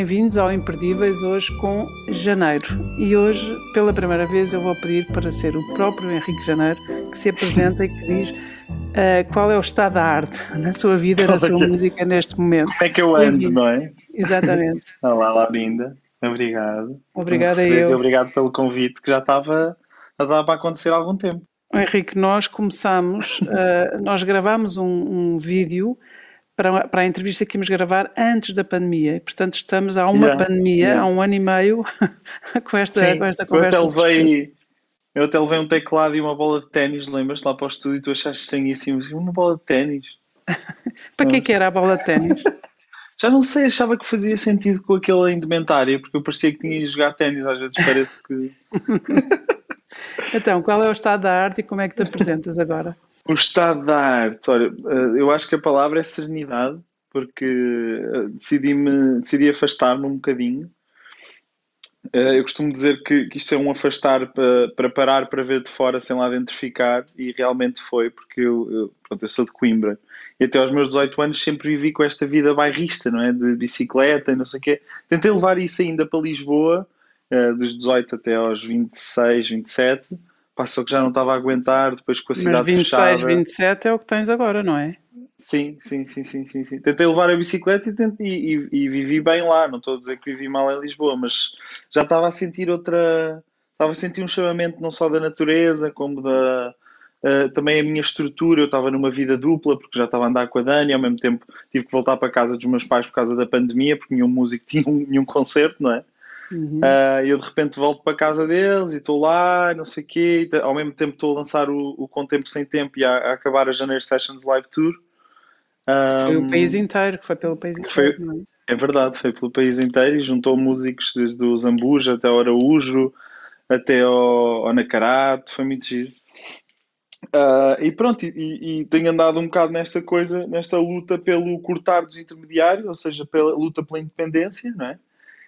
bem-vindos ao Imperdíveis, hoje com Janeiro. E hoje, pela primeira vez, eu vou pedir para ser o próprio Henrique Janeiro que se apresenta e que diz uh, qual é o estado da arte na sua vida, na sua música neste momento. Como é que eu ando, não é? Exatamente. Olá, Laurinda. Obrigado. Obrigada eu. Obrigado pelo convite que já estava a dar para acontecer há algum tempo. Henrique, nós começamos, uh, nós gravámos um, um vídeo para, para a entrevista que íamos gravar antes da pandemia. E, portanto, estamos há uma yeah, pandemia, yeah. há um ano e meio, com esta, Sim, com esta conversa. Eu até, levei, eu até levei um teclado e uma bola de ténis, lembras? Lá para o estúdio e tu achaste estranhíssimo. Uma bola de ténis. para que, que era a bola de ténis? Já não sei, achava que fazia sentido com aquela indumentária, porque eu parecia que tinha ido jogar ténis, às vezes parece que. Então, qual é o estado da arte e como é que te apresentas agora? O estado da arte, olha, eh, eu acho que a palavra é serenidade, porque eh, decidi-me, decidi afastar-me um bocadinho. Eh, eu costumo dizer que, que isto é um afastar para, para parar para ver de fora sem lá dentro ficar, e realmente foi, porque eu, eu, pronto, eu sou de Coimbra e até aos meus 18 anos sempre vivi com esta vida bairrista, não é? De bicicleta e não sei o quê. Tentei levar isso ainda para Lisboa, dos 18 até aos 26, 27 Passou que já não estava a aguentar, depois com a cidade Mas 26, fechada. 27 é o que tens agora, não é? Sim, sim, sim, sim, sim, sim. Tentei levar a bicicleta e, tentei, e, e, vivi bem lá. Não estou a dizer que vivi mal em Lisboa, mas já estava a sentir outra. Estava a sentir um chamamento não só da natureza, como da. Uh, também a minha estrutura. Eu estava numa vida dupla, porque já estava a andar com a Dani, ao mesmo tempo tive que voltar para casa dos meus pais por causa da pandemia, porque nenhum músico tinha um, nenhum concerto, não é? Uhum. Uh, eu de repente volto para a casa deles e estou lá, não sei o quê, ao mesmo tempo estou a lançar o, o Com Tempo Sem Tempo e a, a acabar a Janeiro Sessions Live Tour. Um, foi o país inteiro, foi pelo país inteiro. Foi, é? é? verdade, foi pelo país inteiro e juntou músicos desde o Zambuja até o Araújo, até ao, ao Nacarato, foi muito giro. Uh, e pronto, e, e, tenho andado um bocado nesta coisa, nesta luta pelo cortar dos intermediários, ou seja, pela luta pela independência, não é?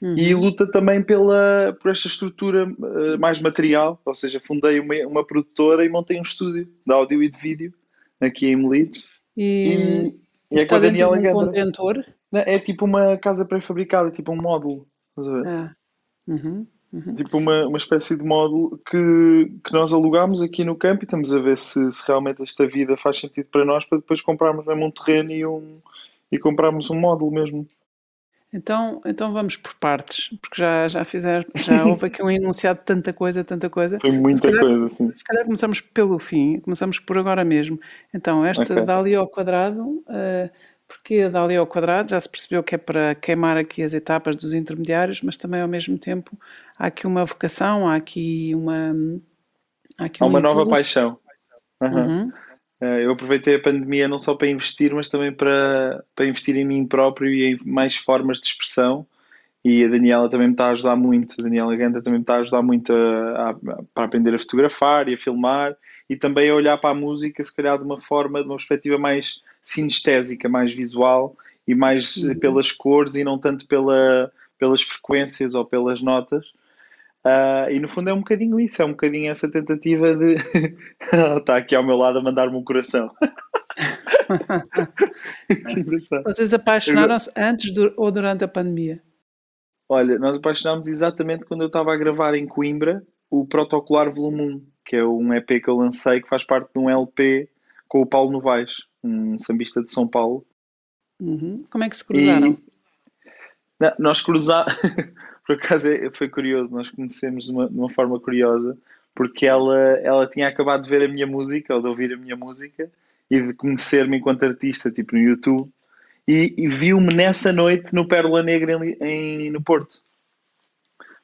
Uhum. E luta também pela, por esta estrutura uh, mais material, ou seja, fundei uma, uma produtora e montei um estúdio de áudio e de vídeo aqui em Melite. E, e, e é está dentro de um contentor? É tipo uma casa pré-fabricada, tipo um módulo. Ah. Uhum. Uhum. Tipo uma, uma espécie de módulo que, que nós alugámos aqui no campo e estamos a ver se, se realmente esta vida faz sentido para nós para depois comprarmos mesmo um terreno e, um, e comprarmos um módulo mesmo. Então, então vamos por partes, porque já, já fizeram, já houve aqui um enunciado de tanta coisa, tanta coisa. Foi muita calhar, coisa, sim. Se calhar começamos pelo fim, começamos por agora mesmo. Então, esta okay. Dali ao quadrado, uh, porque a Dali ao quadrado já se percebeu que é para queimar aqui as etapas dos intermediários, mas também ao mesmo tempo há aqui uma vocação, há aqui uma. Há, aqui há uma nova paixão. Uhum. Uhum. Eh, eu aproveitei a pandemia não só para investir, mas também para, para investir em mim próprio e em mais formas de expressão. E a Daniela também me está a ajudar muito, a Daniela Ganta também me está a ajudar muito a, a, para aprender a fotografar e a filmar e também a olhar para a música, se calhar de uma forma, de uma perspectiva mais sinestésica, mais visual e mais uhum. pelas cores e não tanto pela, pelas frequências ou pelas notas. Uh, e no fundo é um bocadinho isso, é um bocadinho essa tentativa de. está aqui ao meu lado a mandar-me um coração. Vocês apaixonaram-se antes do, ou durante a pandemia? Olha, nós apaixonámos exatamente quando eu estava a gravar em Coimbra o Protocolar Volume 1, que é um EP que eu lancei que faz parte de um LP com o Paulo Novaes, um sambista de São Paulo. Uhum. Como é que se cruzaram? E... Não, nós cruzámos. por acaso é, foi curioso, nós conhecemos de uma, de uma, forma curiosa, porque ela, ela tinha acabado de ver a minha música, ou de ouvir a minha música, e de conhecer-me enquanto artista, tipo no YouTube, e, e viu-me nessa noite no Pérola Negra em, em, no Porto.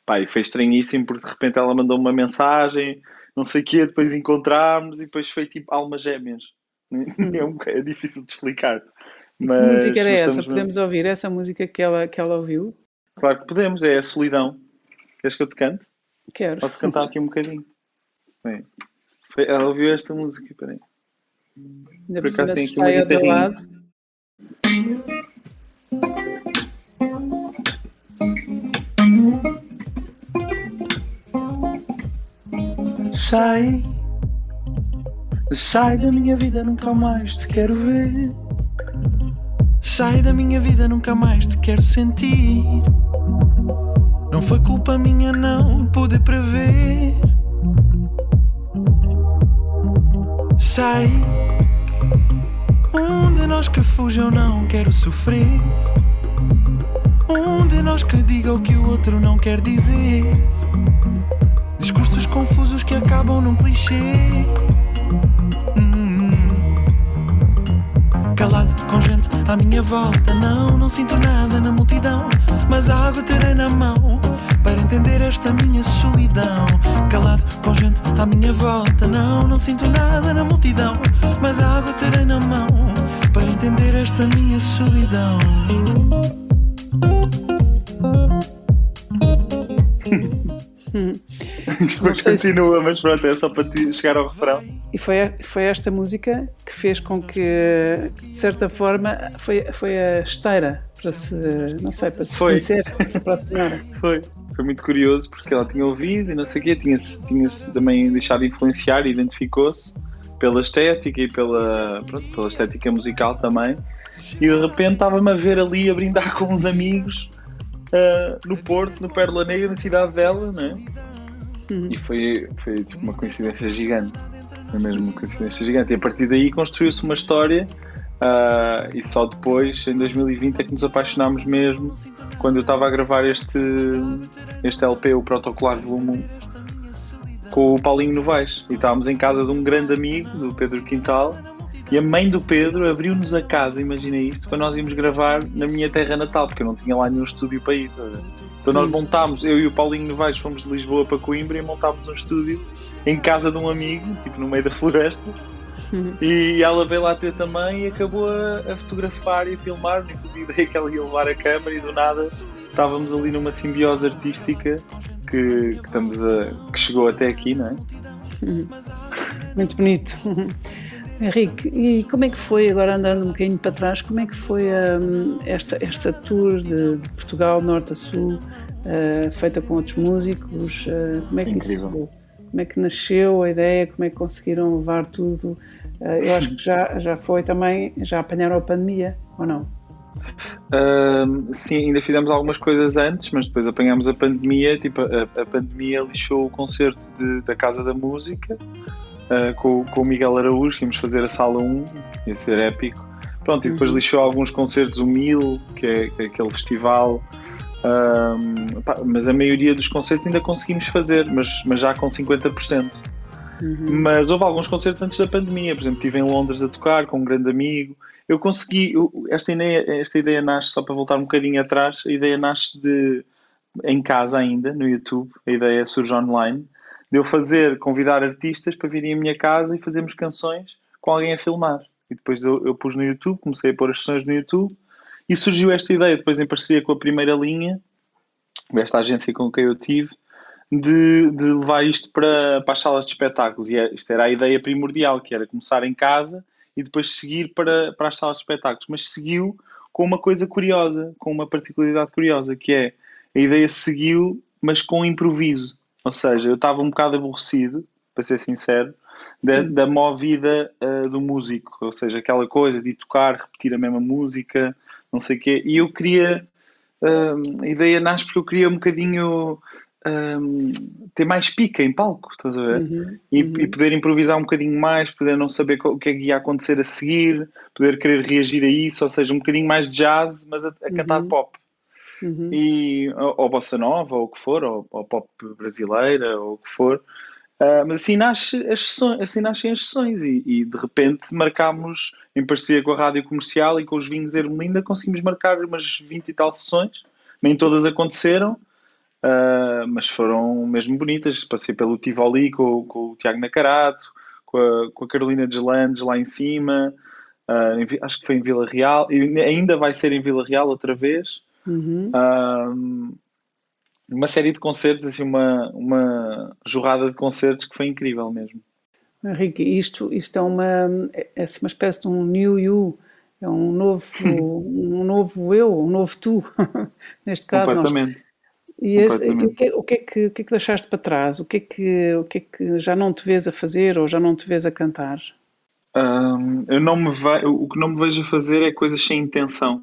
Pá, e foi estranhíssimo, porque de repente ela mandou uma mensagem, não sei o quê, depois encontrámos, e depois foi tipo almas gêmeas. É, um, é difícil de explicar. Mas, que música era essa? Podemos ouvir essa música que ela, que ela ouviu? Claro que podemos, é a solidão. Queres que eu te cante? Quero. Posso cantar aqui um bocadinho. Bem, ela ouviu esta música, peraí. Ainda por cima se está aí ao teu lado. Sai, sai da minha vida, nunca mais te quero ver. Sai da minha vida, nunca mais te quero sentir. Não foi culpa minha não poder prever. Sai. Um de nós que fuja eu não quero sofrer. Um de nós que diga o que o outro não quer dizer. Discursos confusos que acabam num clichê. Calado com gente à minha volta, não, não sinto nada na multidão. Mas a água terei na mão para entender esta minha solidão. Calado com gente à minha volta, não, não sinto nada na multidão. Mas a água terei na mão para entender esta minha solidão. Depois continua, se... mas pronto, é só para chegar ao refrão. E foi, foi esta música que fez com que, de certa forma, foi, foi a esteira para se, não sei, para se foi. conhecer, para se aproximar. Foi. Foi muito curioso porque ela tinha ouvido e não sei o quê, tinha-se tinha -se também deixado influenciar e identificou-se pela estética e pela, pronto, pela estética musical também. E de repente estava-me a ver ali a brindar com uns amigos uh, no Porto, no Pérola Negra, na cidade dela, né? E foi, foi tipo uma coincidência gigante. Foi mesmo uma coincidência gigante. E a partir daí construiu-se uma história. Uh, e só depois, em 2020, é que nos apaixonámos mesmo. Quando eu estava a gravar este, este LP, o Protocolar Volume 1, com o Paulinho Novaes. E estávamos em casa de um grande amigo, do Pedro Quintal, e a mãe do Pedro abriu-nos a casa, imagina isto, para nós irmos gravar na minha terra natal, porque eu não tinha lá nenhum estúdio para ir. Então nós montámos, eu e o Paulinho Novaes fomos de Lisboa para Coimbra e montámos um estúdio em casa de um amigo, tipo no meio da floresta. E ela veio lá ter também e acabou a, a fotografar e a filmar. Nem fazia ideia que ela ia levar a câmera e do nada estávamos ali numa simbiose artística que, que, estamos a, que chegou até aqui, não é? Muito bonito. Henrique, e como é que foi, agora andando um bocadinho para trás, como é que foi um, esta, esta tour de, de, Portugal, norte a sul, uh, feita com outros músicos? Uh, como é que Incrível. isso como é que nasceu a ideia, como é que conseguiram levar tudo? Uh, eu acho que já, já foi também, já apanharam a pandemia, ou não? Uh, sim, ainda fizemos algumas coisas antes, mas depois apanhámos a pandemia. Tipo, a, a pandemia lixou o concerto de, da Casa da Música, uh, com, com o Miguel Araújo, que íamos fazer a sala 1, ia ser épico. Pronto, e depois uhum. lixou alguns concertos, o Mil, que é, que é aquele festival. Um, pá, mas a maioria dos concertos ainda conseguimos fazer, mas, mas já com 50%. Uhum. Mas houve alguns concertos antes da pandemia, por exemplo, estive em Londres a tocar com um grande amigo. Eu consegui, eu, esta, ideia, esta ideia nasce, só para voltar um bocadinho atrás, a ideia nasce de em casa ainda, no YouTube, a ideia surge online, de eu fazer, convidar artistas para virem à minha casa e fazermos canções com alguém a filmar. E depois eu, eu pus no YouTube, comecei a pôr as sessões no YouTube e surgiu esta ideia, depois em parceria com a primeira linha, esta agência com quem eu tive, de, de levar isto para, para as salas de espetáculos. E é, isto era a ideia primordial, que era começar em casa e depois seguir para, para as salas de espetáculos. Mas seguiu com uma coisa curiosa, com uma particularidade curiosa, que é a ideia seguiu, mas com improviso. Ou seja, eu estava um bocado aborrecido, para ser sincero, da, da movida uh, do músico, ou seja, aquela coisa de tocar, repetir a mesma música, não sei o quê. E eu queria, uh, a ideia nasce porque eu queria um bocadinho um, ter mais pica em palco, estás a ver? Uhum, e, uhum. e, poder improvisar um bocadinho mais, poder não saber o que é que ia acontecer a seguir, poder querer reagir a isso, ou seja, um bocadinho mais de jazz, mas a, a cantar uhum. pop. Uhum. E, ou, ou bossa nova, ou o que for, ou, ou pop brasileira, ou o que for. Uh, mas assim, nasce as sessões, assim nascem as sessões e, e, de repente marcámos, em parceria com a rádio comercial e com os vinhos Ermelinda, conseguimos marcar umas 20 e tal sessões. Nem todas aconteceram, uh, mas foram mesmo bonitas. Passei pelo Tivoli com, com o Tiago Nacarato, com a, com a Carolina Deslandes lá em cima, uh, em, acho que foi em Vila Real, e ainda vai ser em Vila Real outra vez. Uhum uma série de concertos, assim, uma, uma jorrada de concertos que foi incrível mesmo. Henrique, isto, isto é, uma, é assim, uma espécie de um new you, é um novo, um novo eu, um novo tu, neste caso. Completamente. Nós. E este, o, que, o, que é que, o que é que deixaste para trás? O que, é que, o que é que já não te vês a fazer ou já não te vês a cantar? Um, eu não me ve... O que não me vejo a fazer é coisas sem intenção.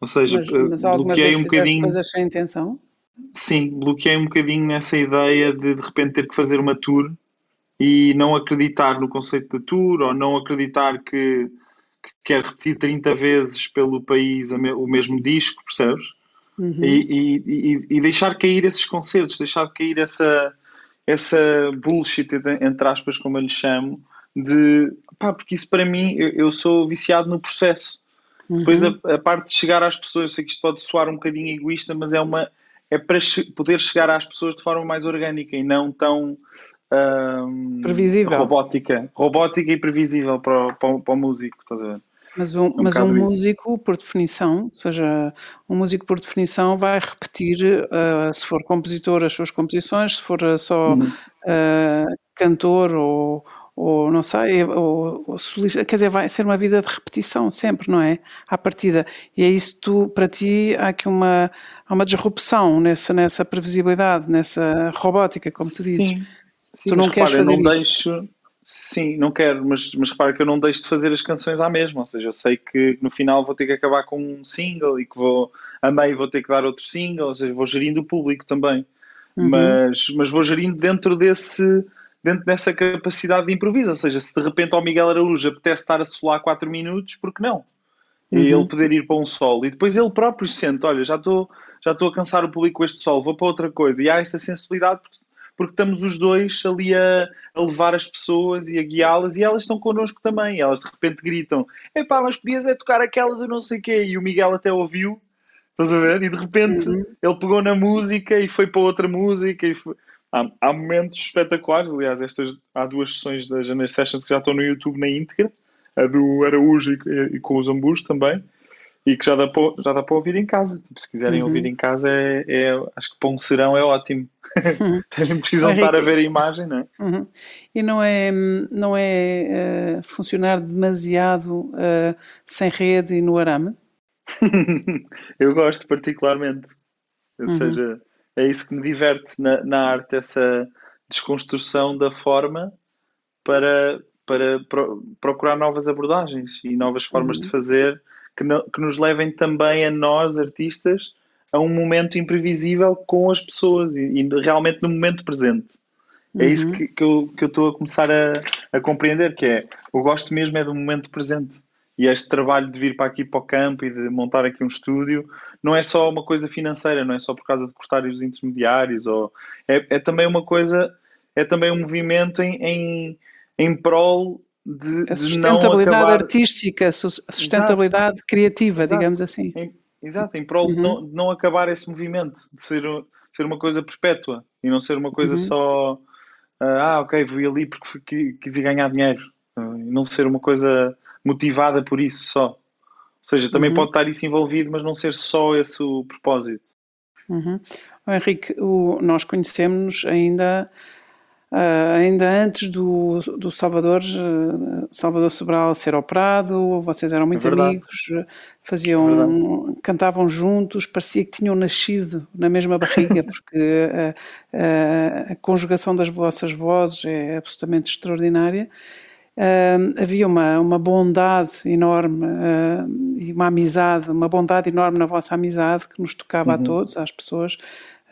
Ou seja, mas, mas bloqueei um bocadinho. coisas sem intenção? Sim, bloqueei um bocadinho nessa ideia de de repente ter que fazer uma tour e não acreditar no conceito de tour ou não acreditar que, que quer repetir 30 vezes pelo país o mesmo disco, percebes? Uhum. E, e, e, deixar cair esses concertos, deixar cair essa, essa bullshit, entre aspas, como eu lhe chamo, de pá, porque isso para mim, eu, eu sou viciado no processo. Uhum. Depois a, a, parte de chegar às pessoas, eu sei que isto pode soar um bocadinho egoísta, mas é uma é para poder chegar às pessoas de forma mais orgânica e não tão um, previsível. robótica, robótica e previsível para o, para, para o músico, estás a ver? Mas um, é um, mas um músico, por definição, ou seja, um músico por definição vai repetir, uh, se for compositor, as suas composições, se for só uhum. uh, cantor ou, ou não sei, ou, ou, solista, quer dizer, vai ser uma vida de repetição sempre, não é? À partida. E é isso tu, para ti, há aqui uma, há uma disrupção nessa, nessa previsibilidade, nessa robótica, como tu dizes. Sim. Sim, tu não queres repara, fazer não deixo, sim, não quero, mas, mas repara que eu não deixo de fazer as canções à mesma, ou seja, eu sei que no final vou ter que acabar com um single e que vou, a meio vou ter que dar outro single, ou seja, vou gerindo o público também, uhum. mas, mas vou gerindo dentro desse, dentro dessa capacidade de improviso, ou seja, se de repente ao Miguel Araújo apetece estar a solar 4 minutos, porque não? Uhum. E ele poder ir para um solo, e depois ele próprio sente, olha, já estou já estou a cansar o público com este solo, vou para outra coisa, e há essa sensibilidade, porque porque estamos os dois ali a, a levar as pessoas e a guiá-las e elas estão connosco também. Elas de repente gritam: Epá, mas podias é tocar aquelas eu não sei o quê. E o Miguel até ouviu, estás a ver? E de repente uhum. ele pegou na música e foi para outra música. E foi... há, há, momentos espetaculares. Aliás, estas, há duas sessões da Janeiro Sessions que já estão no YouTube na íntegra: a do Araújo e, e com os Ambus também e que já dá para, já dá para ouvir em casa. Tipo, se quiserem uhum. ouvir em casa, é, é, acho que para um serão é ótimo. Uhum. Precisam estar a ver a imagem, não é? Uhum. E não é, não é uh, funcionar demasiado uh, sem rede e no arame? Eu gosto particularmente. Ou uhum. seja, é isso que me diverte na, na arte, essa desconstrução da forma para, para pro, procurar novas abordagens e novas formas de uhum. fazer que, no, que nos levem também a nós, artistas, a um momento imprevisível com as pessoas e, e realmente no momento presente. É isso uhum. que, que, eu, que eu estou a começar a, a compreender, que é, eu gosto mesmo é do momento presente. E este trabalho de vir para aqui para o campo e de montar aqui um estúdio não é só uma coisa financeira, não é só por causa de custarem os intermediários, ou é, é também uma coisa, é também um movimento em, em, em prol de, a sustentabilidade acabar... artística, a sustentabilidade Exato. criativa, Exato. digamos assim. Em, exato, em prol uhum. de, não, de, não, acabar esse movimento, de ser, ser uma coisa perpétua e não ser uma coisa uhum. só ah, ok, fui ali porque quis ganhar dinheiro e não ser uma coisa motivada por isso só. Ou seja, também uhum. pode estar isso envolvido, mas não ser só esse o propósito. Uhum. O Henrique, o, nós conhecemos ainda Uh, ainda antes do, do Salvador, uh, Salvador Sobral ser operado, vocês eram muito é amigos, faziam, é cantavam juntos, parecia que tinham nascido na mesma barriga, porque uh, a conjugação das vossas vozes é absolutamente extraordinária. Havia uma, uma bondade enorme e uma amizade, uma bondade enorme na vossa amizade que nos tocava uhum. a todos, às pessoas,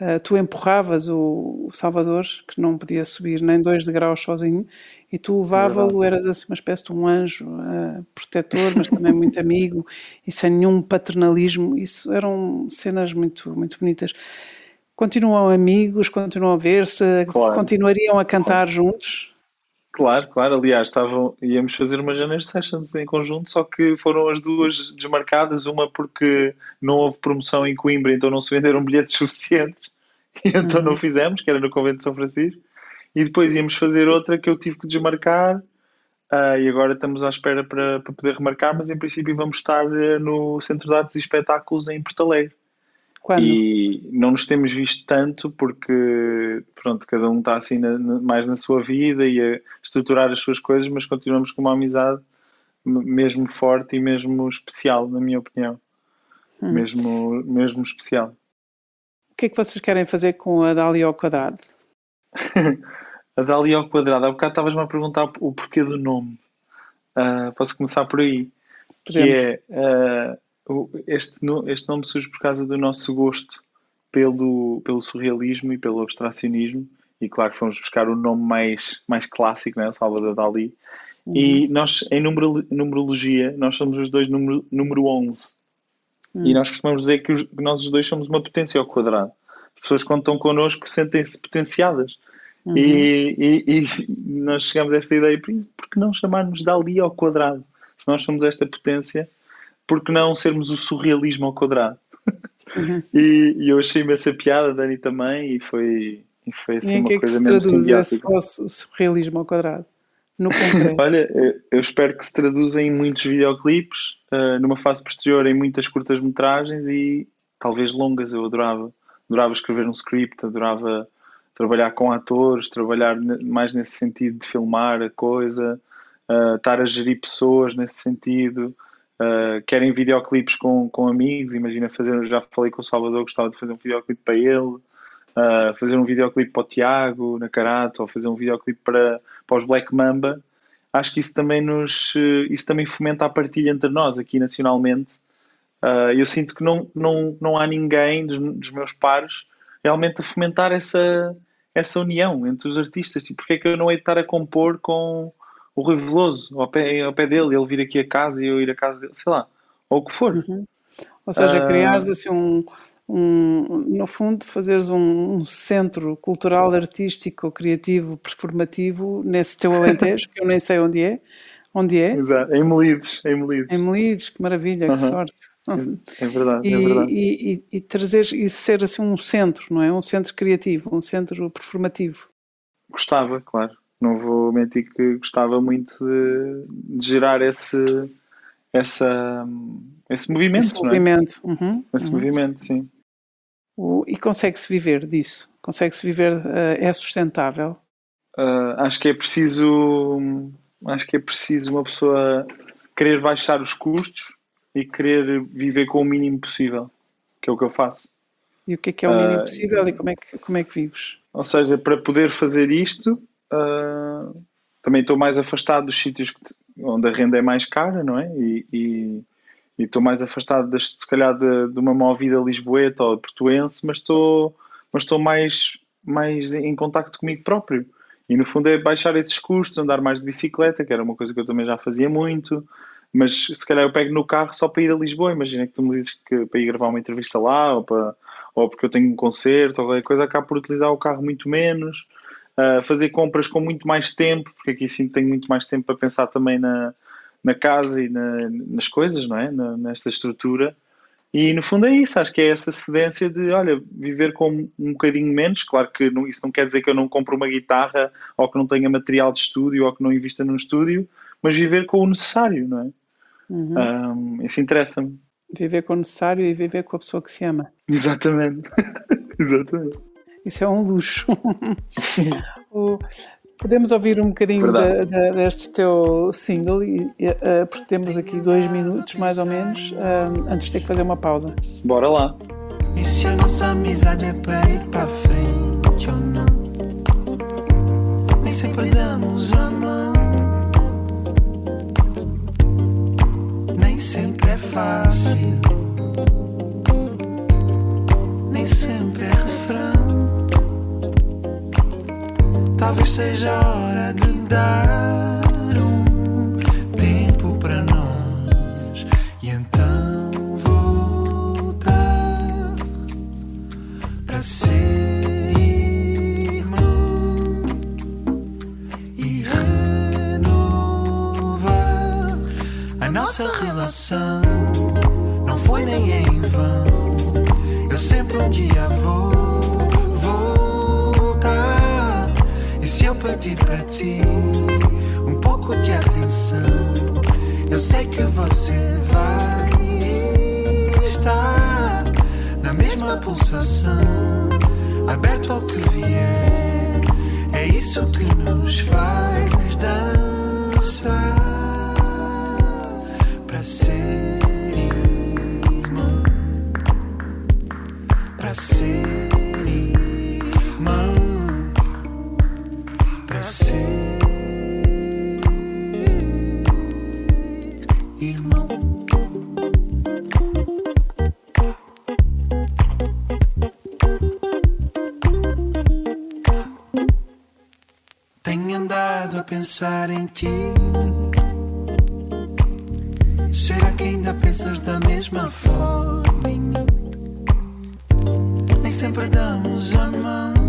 Uh, tu empurravas o, o, Salvador, que não podia subir nem dois degraus sozinho, e tu levava-lo, eras assim uma espécie de um anjo uh, protetor, mas também muito amigo, e sem nenhum paternalismo. Isso eram cenas muito, muito bonitas. Continuam amigos, continuam a ver-se, claro. continuariam a cantar claro. juntos? Claro, claro. Aliás, estavam, íamos fazer uma Janeiro Sessions em conjunto, só que foram as duas desmarcadas. Uma porque não houve promoção em Coimbra, então não se venderam bilhetes suficientes. E então uhum. não fizemos, que era no Convento de São Francisco. E depois íamos fazer outra que eu tive que desmarcar. Uh, e agora estamos à espera para, para poder remarcar, mas em princípio vamos estar uh, no Centro de Artes e Espetáculos em Porto Alegre. Quando? E não nos temos visto tanto porque, pronto, cada um está assim na, mais na sua vida e a estruturar as suas coisas, mas continuamos com uma amizade mesmo forte e mesmo especial, na minha opinião. Hum. Mesmo, mesmo especial. O que é que vocês querem fazer com a Dália ao quadrado? a Dália ao quadrado. Há bocado estavas-me a perguntar o porquê do nome. Uh, posso começar por aí. Podemos. Que é, uh, este, este nome surge por causa do nosso gosto pelo, pelo surrealismo e pelo abstracionismo, e claro que fomos buscar o nome mais, mais clássico, né? o Salvador Dali. Uhum. E nós, em numerologia, nós somos os dois número, número 11. Uhum. E nós costumamos dizer que, os, que nós os dois somos uma potência ao quadrado. As pessoas, quando estão connosco, sentem-se potenciadas. Uhum. E, e, e, nós chegamos a esta ideia, por que não chamarmos Dali ao quadrado? Se nós somos esta potência, por que não sermos o surrealismo ao quadrado? Uhum. e, e, eu achei imensa piada, Dani também, e foi, e foi assim, e uma que coisa é que se esse fosse surrealismo ao quadrado? No Olha, eu espero que se traduza em muitos videoclipes, uh, numa fase posterior em muitas curtas-metragens e talvez longas. Eu adorava. Adorava escrever um script, adorava trabalhar com atores, trabalhar mais nesse sentido de filmar a coisa, uh, estar a gerir pessoas nesse sentido. Uh, querem videoclipes com, com amigos, imagina fazer, já falei com o Salvador, gostava de fazer um videoclipe para ele, uh, fazer um videoclipe para o Tiago, na Karate, ou fazer um videoclipe para, para os Black Mamba. Acho que isso também nos isso também fomenta a partilha entre nós aqui nacionalmente. Uh, eu sinto que não, não, não há ninguém dos, dos meus pares realmente a fomentar essa, essa união entre os artistas. Tipo, porque é que eu não hei de estar a compor com o Rui Veloso ao pé, ao pé dele, ele vir aqui a casa e eu ir a casa dele, sei lá, ou o que for. Uhum. Ou seja, uh... criares assim um, um, no fundo, fazeres um, um, centro cultural, artístico, criativo, performativo nesse teu Alentejo, que eu nem sei onde é. Onde é? Exato, em Melides. Em Melides, em Melides que maravilha, uhum. que sorte. É, é verdade, e, é verdade. E, e, e trazer e ser assim um centro, não é? Um centro criativo, um centro performativo. Gostava, claro. Não vou mentir que gostava muito de, de gerar esse, essa, esse movimento. Esse é? movimento. É? Uhum, esse uhum. movimento, sim. O, e consegue-se viver disso? Consegue-se viver, uh, é sustentável? Uh, acho que é preciso, acho que é preciso uma pessoa querer baixar os custos e querer viver com o mínimo possível, que é o que eu faço. E o que é que é o mínimo uh, possível e como é, que, como é que vives? Ou seja, para poder fazer isto, uh, também estou mais afastado dos sítios onde a renda é mais cara, não é? E, estou mais afastado, das, se calhar, de, de uma movida lisboeta ou portuense, mas estou, mas mais, mais em contacto comigo próprio. E no fundo é baixar esses custos, andar mais de bicicleta, que era uma coisa que eu também já fazia muito, mas se calhar eu pego no carro só para ir a Lisboa. Imagina que tu me dizes que para ir gravar uma entrevista lá, ou, para, ou porque eu tenho um concerto, ou qualquer coisa, acabo por utilizar o carro muito menos. Uh, fazer compras com muito mais tempo, porque aqui sim tenho muito mais tempo para pensar também na, na casa e na, nas coisas, não é? Na, nesta estrutura. E no fundo é isso, acho que é essa cedência de, olha, viver com um bocadinho menos. Claro que não, isso não quer dizer que eu não compro uma guitarra ou que não tenha material de estúdio ou que não invista num estúdio, mas viver com o necessário, não é? Uhum. Um, isso interessa-me. Viver com o necessário e viver com a pessoa que se ama. Exatamente. Exatamente. Isso é um luxo. o, podemos ouvir um bocadinho da, da, deste teu single, e, uh, porque temos aqui dois minutos mais ou menos, uh, antes de ter que fazer uma pausa. Bora lá. E se a nossa amizade é para ir para frente ou não? Nem sempre damos a mão. Nem sempre é fácil. Nem sempre é Talvez seja a hora de dar um tempo para nós e então voltar para ser nossa relação. Não foi nem em vão. Eu sempre um dia vou. E se eu pedir para ti um pouco de atenção, eu sei que você vai estar na mesma pulsação, aberto ao que vier. É isso que nos faz dançar para ser irmão, para ser pensar em ti. Será que ainda pensas da mesma forma? Nem sempre damos a mão.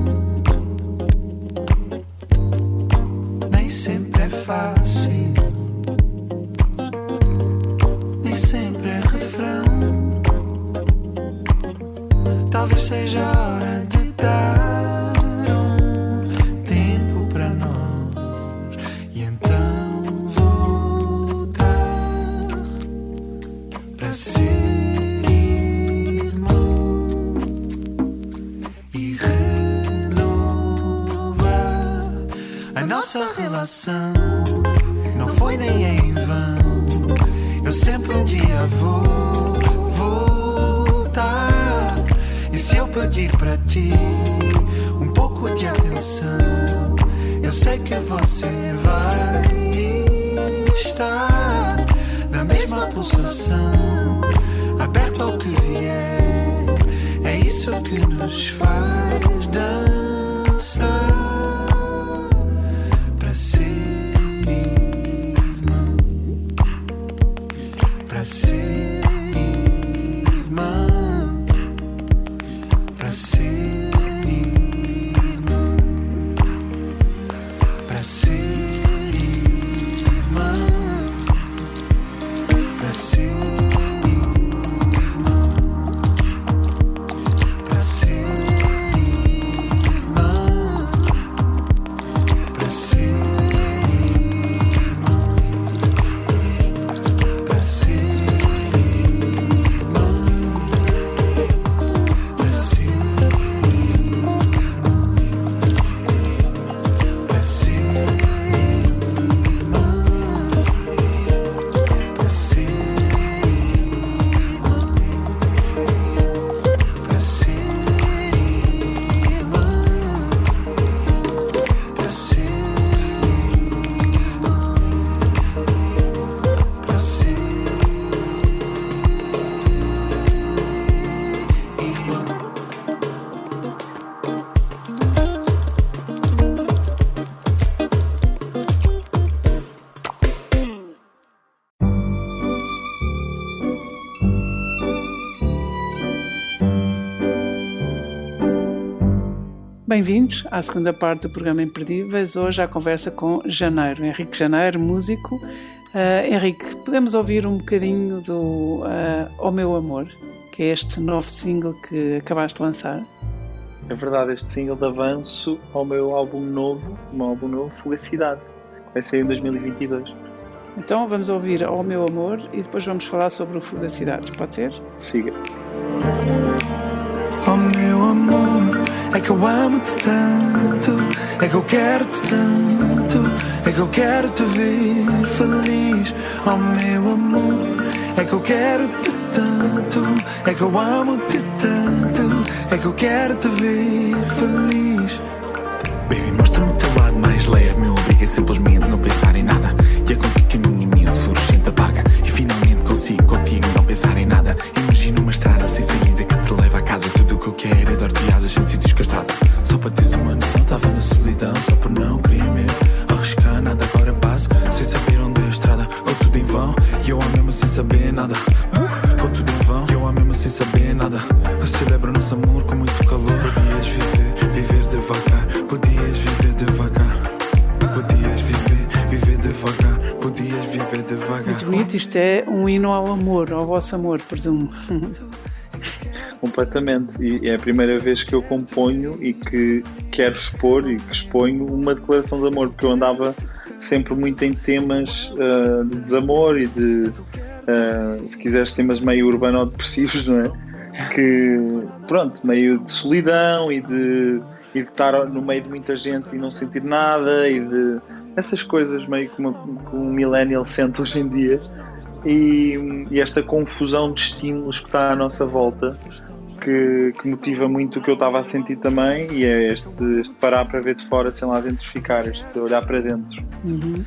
Pedir para ti um pouco de atenção, eu sei que você vai estar na mesma pulsação, aberto ao que vier. É isso que nos faz dançar. Bem-vindos à segunda parte do programa Imperdíveis. Hoje a conversa com Janeiro, Henrique Janeiro, músico. Uh, Henrique, podemos ouvir um bocadinho do uh, O Meu Amor, que é este novo single que acabaste de lançar? É verdade, este single de avanço ao meu álbum novo, o meu álbum novo, Fugacidade, vai sair em 2022. Então vamos ouvir O Meu Amor e depois vamos falar sobre o Fugacidades, pode ser? Siga. Oh meu amor é que eu amo-te tanto, é que eu quero-te tanto, é que eu quero te ver feliz, oh meu amor. É que eu quero-te tanto, é que eu amo-te tanto, é que eu quero te ver feliz. Baby, mostra-me o teu lado mais leve, meu obriga simplesmente não pensar em nada. Amor, ao vosso amor, presumo. Completamente. E é a primeira vez que eu componho e que quero expor e que exponho uma declaração de amor, porque eu andava sempre muito em temas uh, de desamor e de, uh, se quiseres, temas meio urbano-depressivos, não é? Que, pronto, meio de solidão e de, e de estar no meio de muita gente e não sentir nada e de essas coisas meio que, uma, que um millennial sente hoje em dia. E, e, esta confusão de estímulos que está à nossa volta que, que, motiva muito o que eu estava a sentir também e é este, este, parar para ver de fora sem lá dentro ficar, este olhar para dentro. Uhum.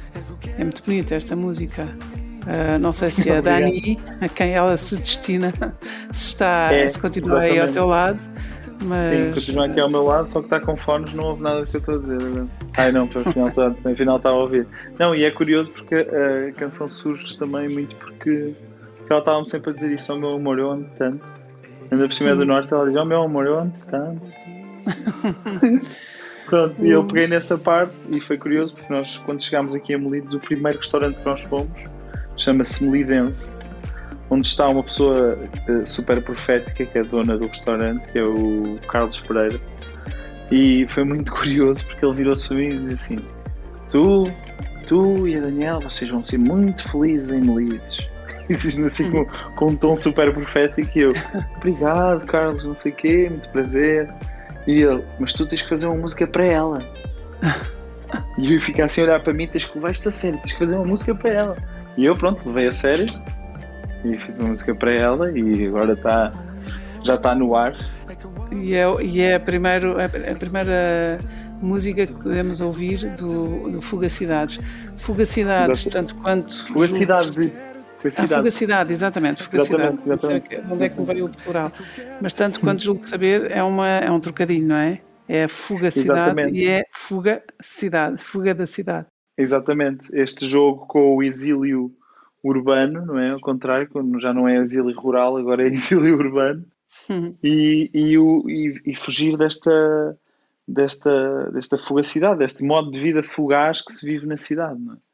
É muito bonita esta música. Uh, não sei se a Dani, a quem ela se destina, se está, é, se continua aí ao teu lado. Mas... Sim, continua aqui ao meu lado, só que está com fones, não ouve nada do que eu estou a dizer. Ai não, afinal está, afinal está a ouvir. Não, e é curioso porque a canção surge também muito porque, porque ela estava sempre a dizer isso ao meu amor, eu ando tanto. Anda por cima do norte, ela diz, oh meu amor, eu ando tanto. Pronto, e eu peguei nessa parte e foi curioso porque nós, quando chegámos aqui a Melides, o primeiro restaurante que nós fomos chama-se Melidense onde está uma pessoa uh, super profética, que é a dona do restaurante, que é o Carlos Pereira. E foi muito curioso porque ele virou-se para mim e disse assim: Tu, tu e a Daniela, vocês vão ser muito felizes em Melides. E diz assim com, com um tom super profético e eu, obrigado Carlos, não sei o quê, muito prazer. E ele, mas tu tens que fazer uma música para ela. E eu ficar assim a olhar para mim, tens que levar isto a sério, tens que fazer uma música para ela. E eu pronto, levei a sério e fiz uma música para ela e agora está já está no ar. E é, e é a, primeiro, a primeira música que podemos ouvir do, do Fugacidades. Fugacidades, tanto quanto. Fugacidade. Fugacidade. Ah, fugacidade, exatamente, fugacidade. Exatamente, exatamente. Onde é que veio o plural? Mas tanto quanto julgo saber, é, uma, é um trocadilho, não é? É fugacidade exatamente. e é fugacidade, fuga da cidade. Exatamente. Este jogo com o exílio urbano, não é? Ao contrário, quando já não é exílio rural, agora é exílio urbano. E, e, o, e, e, fugir desta, desta, desta fugacidade, deste modo de vida fugaz que se vive na cidade, é?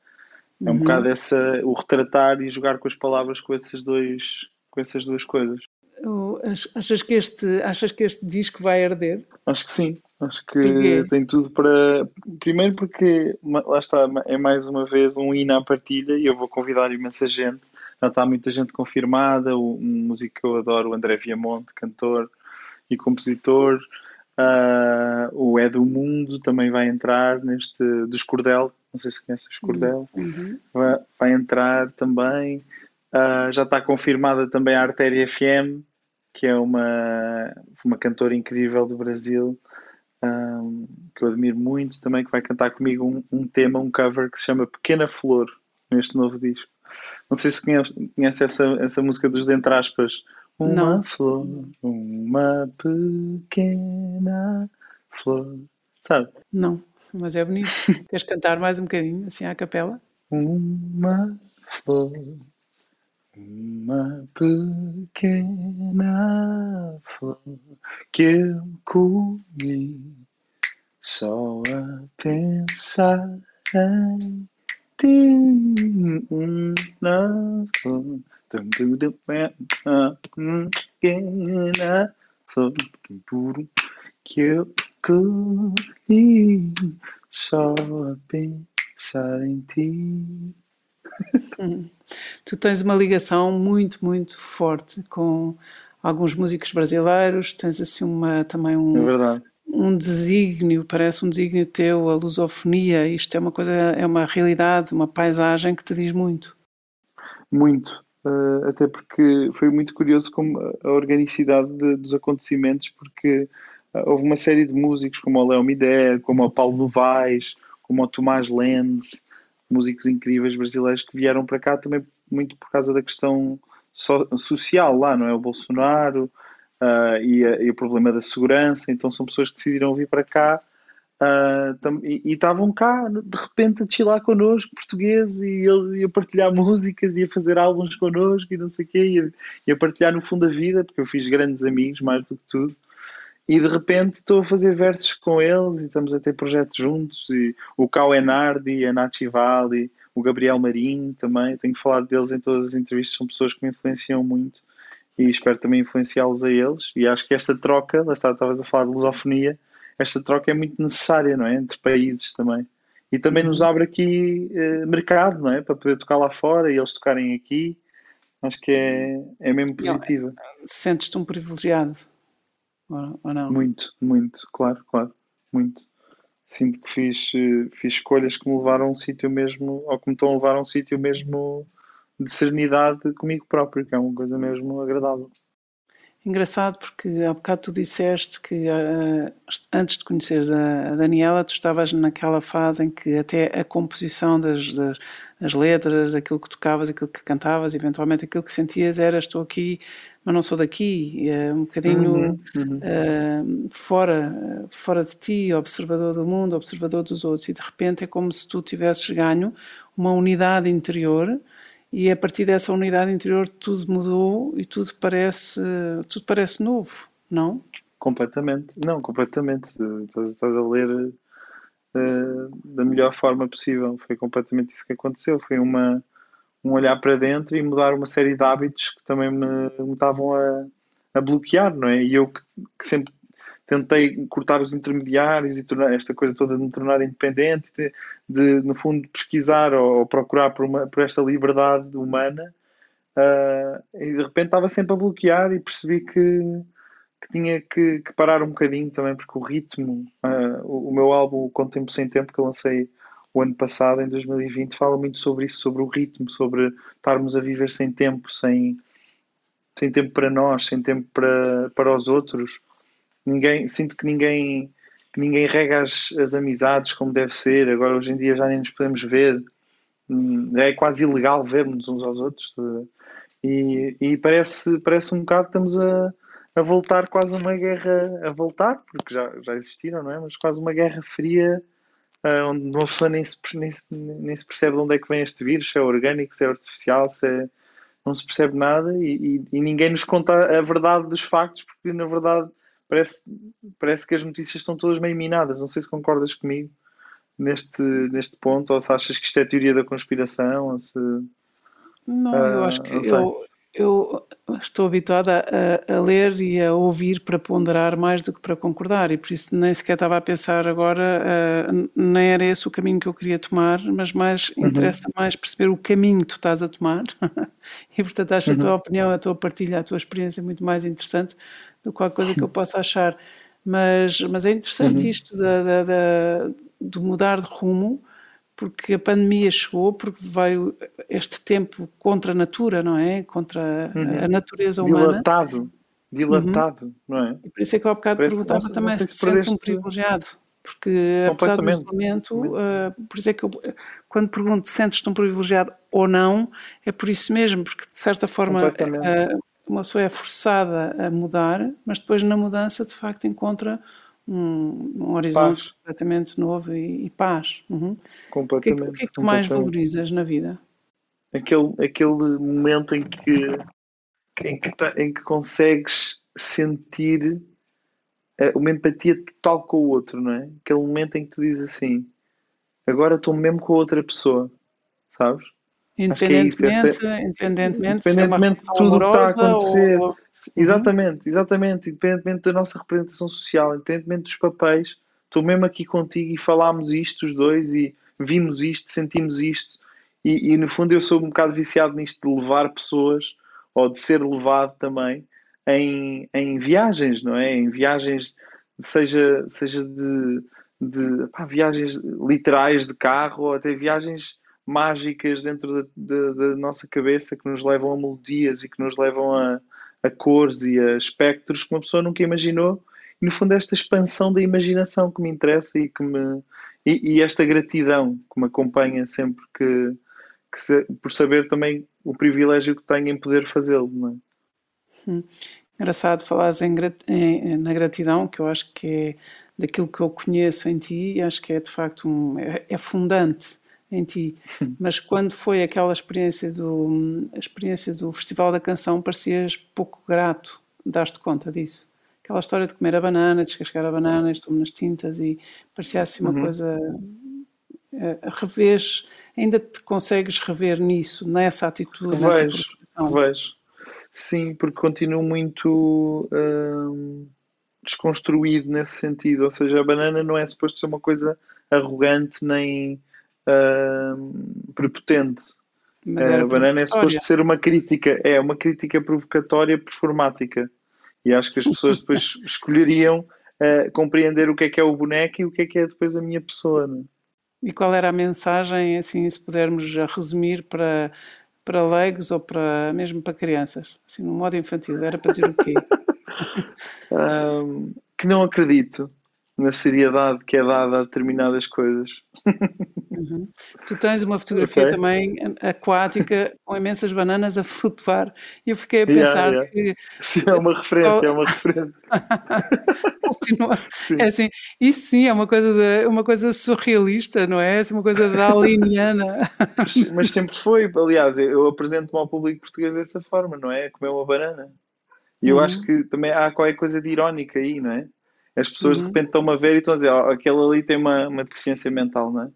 É um uhum. bocado essa, o retratar e jogar com as palavras com, esses dois, com essas duas coisas. Achas que, este, achas que este disco vai arder? Acho que sim. Acho que Porquê? tem tudo para. Primeiro, porque lá está, é mais uma vez um hino à partilha e eu vou convidar imensa gente. Já está muita gente confirmada. Um músico que eu adoro, o André Viamonte, cantor e compositor. Uh, o É do Mundo também vai entrar neste. do Escordel. Não sei se conhece o Escordel. Uhum. Vai, vai, entrar também. Uh, já está confirmada também a Artéria FM, que é uma, uma cantora incrível do Brasil, um, que eu admiro muito, também que vai cantar comigo um, um, tema, um cover que se chama Pequena Flor, neste novo disco. Não sei se conhece, conhece essa, essa música dos Entre Aspas. Uma Não. flor, uma pequena flor. Sabe? Não, mas é bonito. Queres cantar mais um bocadinho, assim à capela? Uma flor pequena flor que eu comi só a pensar em ti. Uma flor pequena flor que eu comi só a pensar em ti. Tu tens uma ligação muito, muito forte com alguns músicos brasileiros, tens assim uma, também um, é um desígnio, parece um desígnio teu, a lusofonia, isto é uma coisa, é uma realidade, uma paisagem que te diz muito. Muito, uh, até porque foi muito curioso como a organicidade de, dos acontecimentos, porque uh, houve uma série de músicos como o Léo Midé, como o Paulo Novaes, como o Tomás Lenz, músicos incríveis brasileiros que vieram para cá também muito por causa da questão so social lá, não é? O Bolsonaro uh, e, a, e, o problema da segurança, então são pessoas que decidiram vir para cá uh, e estavam cá de repente a chilar connosco, portugueses, e ele a partilhar músicas e a fazer álbuns connosco e não sei o quê, e a, e a partilhar no fundo a vida, porque eu fiz grandes amigos mais do que tudo e de repente estou a fazer versos com eles e estamos a ter projetos juntos e o Cao Enardi, a Nachi Vali, o Gabriel Marinho também, tenho falado deles em todas as entrevistas, são pessoas que me influenciam muito e espero também influenciá-los a eles e acho que esta troca, lá está, estavas a falar de lusofonia, esta troca é muito necessária, não é? Entre países também. E também nos uhum. abre aqui eh, mercado, não é? Para poder tocar lá fora e eles tocarem aqui. Acho que é, é mesmo positiva. Sentes-te um privilegiado ou não? Muito, muito, claro, claro, muito. Sinto que fiz, eh, fiz escolhas que me levaram a um sítio mesmo, ou que me estão a levar a um sítio mesmo de serenidade comigo próprio, que é uma coisa mesmo agradável. Engraçado porque há bocado tu disseste que uh, antes de conheceres a, Daniela, tu estavas naquela fase em que até a composição das, das, das letras, aquilo que tocavas, aquilo que cantavas, eventualmente aquilo que sentias era estou aqui mas não sou daqui, é um bocadinho uhum, uhum. Uh, fora, fora de ti, observador do mundo, observador dos outros, e de repente é como se tu tivesses ganho uma unidade interior e a partir dessa unidade interior tudo mudou e tudo parece, tudo parece novo, não? Completamente, não, completamente. Estás, estás a ler uh, da melhor forma possível. Foi completamente isso que aconteceu. Foi uma, um olhar para dentro e mudar uma série de hábitos que também me, me estavam a, a bloquear, não é? E eu que, que sempre tentei cortar os intermediários e tornar esta coisa toda de me tornar independente, de, de no fundo pesquisar ou, ou, procurar por, uma, por esta liberdade humana, uh, e de repente estava sempre a bloquear e percebi que, que tinha que, que, parar um bocadinho também, porque o ritmo, uh, o, o, meu álbum Com Tempo Sem Tempo, que eu lancei o ano passado, em 2020, fala muito sobre isso, sobre o ritmo, sobre estarmos a viver sem tempo, sem, sem tempo para nós, sem tempo para, para os outros ninguém, sinto que ninguém, que ninguém rega as, as amizades como deve ser. Agora, hoje em dia, já nem nos podemos ver. Hum, é quase ilegal vermos uns aos outros. E, e parece, parece um bocado que estamos a, a voltar quase uma guerra, a voltar, porque já, já existiram, não é? Mas quase uma guerra fria, uh, onde uma pessoa nem se, nem, se, nem se percebe de onde é que vem este vírus, se é orgânico, se é artificial, se é, não se percebe nada e, e, e ninguém nos conta a verdade dos factos, porque na verdade parece, parece que as notícias estão todas meio minadas. Não sei se concordas comigo neste, neste ponto, ou se achas que isto é teoria da conspiração, ou se. Não, eu ah, acho que eu, eu estou habituada a, a, ler e a ouvir para ponderar mais do que para concordar, e por isso nem sequer estava a pensar agora, uh, nem era esse o caminho que eu queria tomar, mas mais uhum. interessa mais perceber o caminho que tu estás a tomar, e portanto acho uhum. a tua opinião, a tua partilha, a tua experiência muito mais interessante do que qualquer coisa que eu possa achar. Mas, mas é interessante uhum. isto da, da, da, de mudar de rumo, porque a pandemia chegou, porque veio este tempo contra a natura, não é? Contra uhum. a natureza humana. Dilatado, dilatado, uhum. não é? E por isso é que eu há bocado Parece, perguntava não, também se te sentes um privilegiado. Porque apesar do isolamento, uh, por isso é que eu, quando pergunto se sentes-te um privilegiado ou não, é por isso mesmo, porque de certa forma uh, uma pessoa é forçada a mudar, mas depois na mudança de facto encontra um, um horizonte paz. completamente novo e, e paz. Uhum. Completamente. O que, é, o que é que tu mais valorizas na vida? Aquele, aquele momento em que, em que, tá, em que consegues sentir eh, uma empatia total com o outro, não é? Aquele momento em que tu dizes assim, agora estou mesmo com a outra pessoa, sabes? Independentemente, é é, independentemente, independentemente de tudo o que está a acontecer. Ou... Uhum. Exatamente, exatamente. Independentemente da nossa representação social, independentemente dos papéis, estou mesmo aqui contigo e falámos isto, os dois, e vimos isto, sentimos isto. E, e, no fundo eu sou um bocado viciado nisto de levar pessoas, ou de ser levado também, em, em viagens, não é? Em viagens, seja, seja de, de pá, viagens literais de carro, ou até viagens mágicas dentro da, da, nossa cabeça que nos levam a melodias e que nos levam a, a cores e a espectros que uma pessoa nunca imaginou. E no fundo, é esta expansão da imaginação que me interessa e que me. E, e esta gratidão que me acompanha sempre que, que se, por saber também o privilégio que tenho em poder fazê-lo. É? Hum. Engraçado falares em, em, na gratidão, que eu acho que é daquilo que eu conheço em ti, acho que é de facto um, é, é fundante em ti. Mas quando foi aquela experiência do, experiência do Festival da Canção, parecias pouco grato, daste conta disso. Aquela história de comer a banana, descascar a banana, estou nas tintas e parecia assim uma uhum. coisa. Uh, revês, ainda te consegues rever nisso, nessa atitude, vejo, nessa Vejo. Sim, porque continuo muito uh, desconstruído nesse sentido. Ou seja, a banana não é suposto ser uma coisa arrogante nem uh, prepotente. A banana é suposto ser uma crítica, é uma crítica provocatória performática. E acho que as pessoas depois escolheriam uh, compreender o que é que é o boneco e o que é que é depois a minha pessoa. Né? E qual era a mensagem, assim, se pudermos resumir para, para leigos ou para mesmo para crianças? Assim, no modo infantil, era para dizer o quê? um, que não acredito na seriedade que é dada a determinadas coisas. Uhum. Tu tens uma fotografia okay. também aquática com imensas bananas a flutuar e eu fiquei a pensar yeah, yeah. que. Sim, é uma referência, é uma referência. Continua. É assim, isso sim é uma coisa, de, uma coisa surrealista, não é? É uma coisa daliniana. mas, mas sempre foi, aliás, eu apresento-me ao público português dessa forma, não é? Comer uma banana. E eu uhum. acho que também há qualquer coisa de irónica aí, não é? As pessoas uhum. de repente estão a ver e estão a dizer, oh, aquele ali tem uma, uma deficiência mental, não é?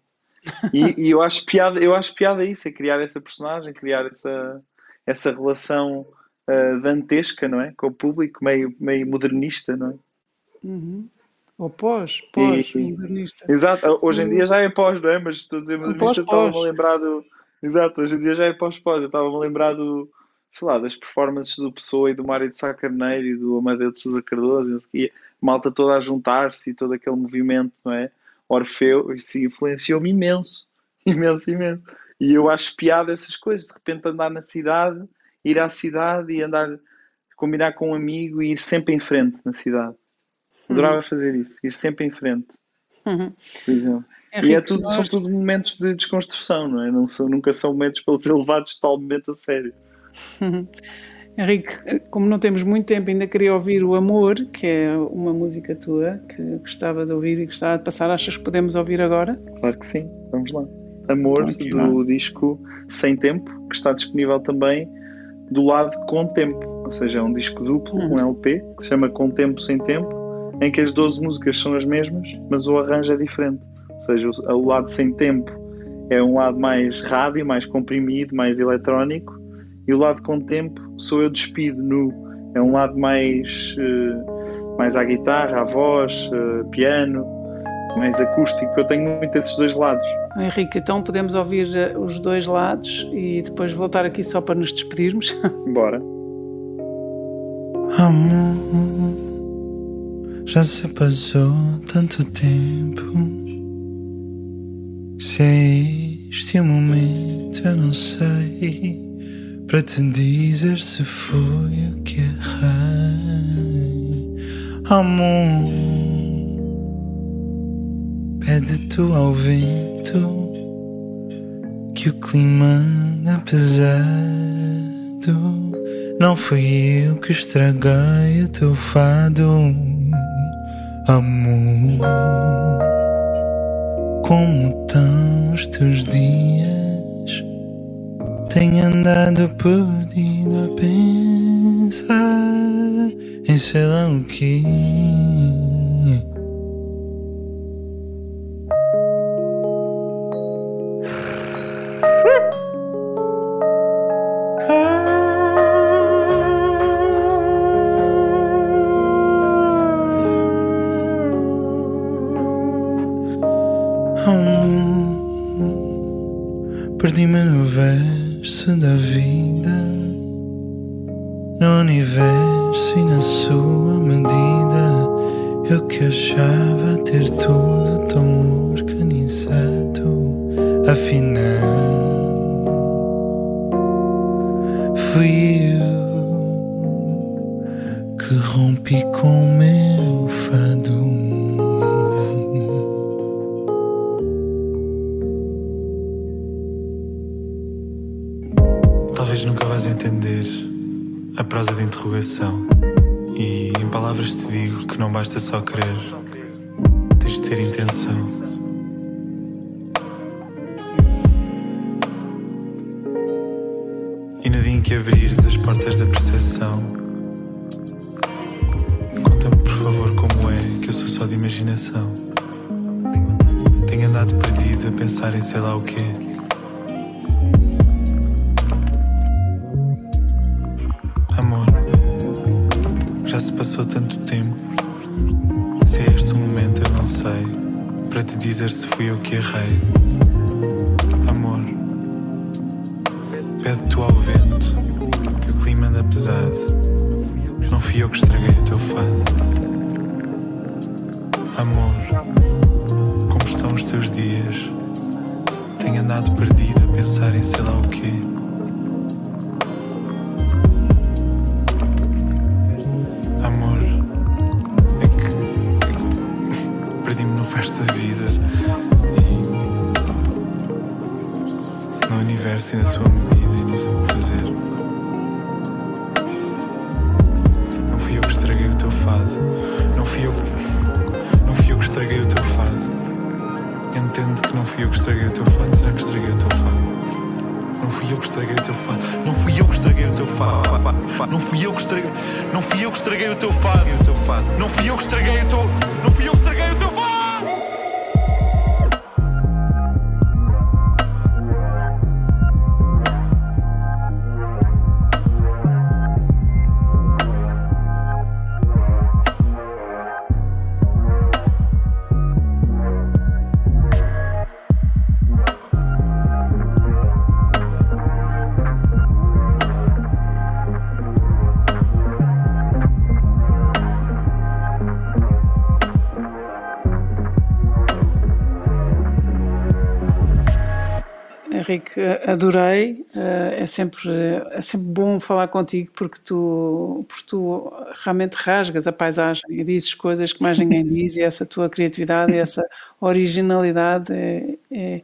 E, e, eu acho piada, eu acho piada isso, é criar essa personagem, criar essa, essa relação uh, dantesca, não é? Com o público, meio, meio modernista, não é? Uhum. Ou pós, pós, e, modernista. Exato, hoje em dia já é pós, não é? Mas estou a dizer modernista, estava-me a lembrar do. Exato, hoje em dia já é pós-pós, eu estava-me a lembrar do sei lá, das performances do Pessoa e do Mário de Sá Carneiro e do Amadeu de Sousa Cardoso, e malta toda a juntar-se e todo aquele movimento, não é? Orfeu, isso influenciou-me imenso, imenso, imenso. E eu acho piada essas coisas, de repente andar na cidade, ir à cidade e andar, combinar com um amigo e ir sempre em frente na cidade. Adorava uhum. fazer isso, ir sempre em frente. Uhum. Por exemplo. É e é tudo, nós... são tudo momentos de desconstrução, não é? Não são, nunca são momentos para ser levados totalmente a sério. Henrique, como não temos muito tempo, ainda queria ouvir o Amor, que é uma música tua que gostava de ouvir e gostava de passar. Achas que podemos ouvir agora? Claro que sim, vamos lá. Amor, então, do disco Sem Tempo, que está disponível também do lado Com Tempo, ou seja, é um disco duplo, hum. um LP, que se chama Com Tempo Sem Tempo, em que as 12 músicas são as mesmas, mas o arranjo é diferente. Ou seja, o lado Sem Tempo é um lado mais rádio, mais comprimido, mais eletrónico, e o lado com tempo sou eu despido nu. É um lado mais, uh, mais à guitarra, à voz, uh, piano, mais acústico. Eu tenho muito esses dois lados. Henrique, então podemos ouvir eh, os dois lados e depois voltar aqui só para nos despedirmos? Bora. Amor, já se passou tanto tempo. Se é este o momento, eu não sei para te dizer se foi o que errei. Amor, pede tu ao vento que o clima anda pesado. Não fui eu que estraguei o teu fado, amor. Como estão os teus dias? Tenho andado perdido a pensar em sei lá o que. No universo e na sua medida. Eu que achava ter tudo tão organizado, afinal, Amor, como estão os teus dias? Tenho andado perdido a pensar em sei lá o quê. Henrique, adorei. Eh, é sempre, é sempre bom falar contigo porque tu, porque tu realmente rasgas a paisagem e dizes coisas que mais ninguém diz e essa tua criatividade, essa originalidade é, é,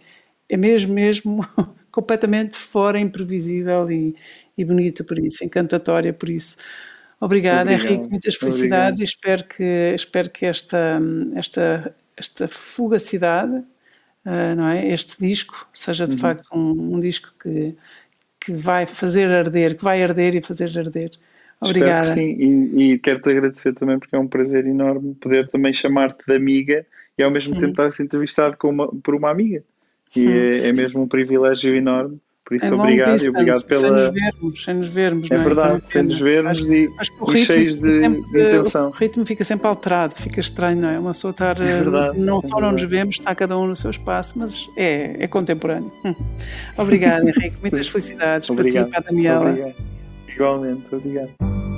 é mesmo, mesmo completamente fora, imprevisível e, e bonita por isso, encantatória por isso. Obrigada, Obrigado. Henrique, muitas felicidades Obrigado. e espero que, espero que esta, esta, esta fugacidade uh, não é? Este disco seja de uhum. facto um, um, disco que, que vai fazer arder, que vai arder e fazer arder. Obrigada. Sim, e, e quero-te agradecer também porque é um prazer enorme poder também chamar-te de amiga e ao mesmo sim. tempo estar a ser entrevistado uma, por uma amiga. E é, é mesmo um privilégio enorme por isso, é obrigado e obrigado pela. Sem nos vermos, sem nos vermos. É, é? verdade, sem nos vermos acho, e, acho e cheios de, sempre, intenção. O ritmo fica sempre alterado, fica estranho, não é? Uma pessoa estar. É verdade, não é só não nos vemos, está cada um no seu espaço, mas é, é contemporâneo. Obrigado, Henrique. Muitas felicidades obrigado. para ti e para a Daniela. Obrigado. Igualmente, obrigado.